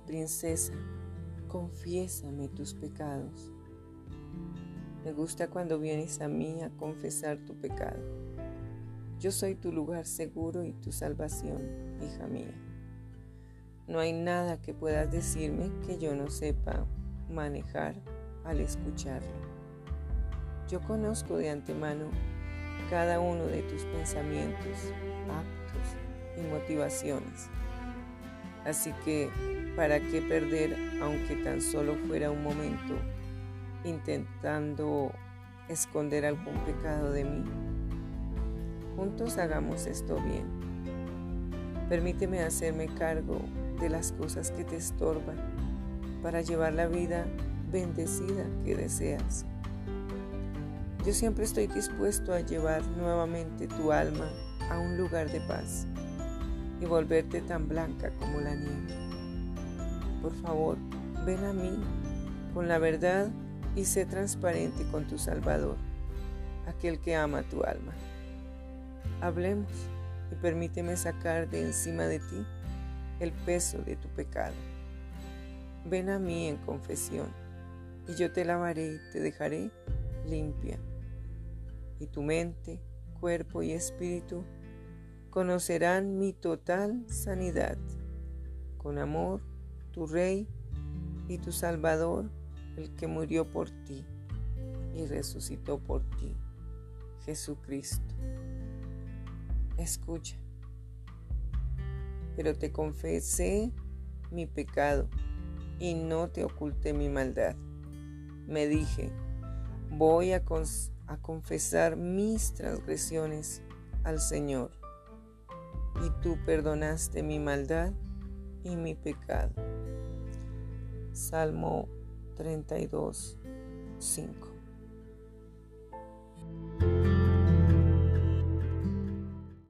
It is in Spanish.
Princesa, confiésame tus pecados. Me gusta cuando vienes a mí a confesar tu pecado. Yo soy tu lugar seguro y tu salvación, hija mía. No hay nada que puedas decirme que yo no sepa manejar al escucharlo. Yo conozco de antemano cada uno de tus pensamientos, actos y motivaciones. Así que, ¿para qué perder, aunque tan solo fuera un momento, intentando esconder algún pecado de mí? Juntos hagamos esto bien. Permíteme hacerme cargo de las cosas que te estorban para llevar la vida bendecida que deseas. Yo siempre estoy dispuesto a llevar nuevamente tu alma a un lugar de paz y volverte tan blanca como la nieve. Por favor, ven a mí con la verdad y sé transparente con tu Salvador, aquel que ama tu alma. Hablemos y permíteme sacar de encima de ti el peso de tu pecado. Ven a mí en confesión y yo te lavaré y te dejaré limpia. Y tu mente, cuerpo y espíritu conocerán mi total sanidad. Con amor, tu Rey y tu Salvador, el que murió por ti y resucitó por ti, Jesucristo. Escucha, pero te confesé mi pecado y no te oculté mi maldad. Me dije, voy a, a confesar mis transgresiones al Señor y tú perdonaste mi maldad y mi pecado. Salmo 32, 5.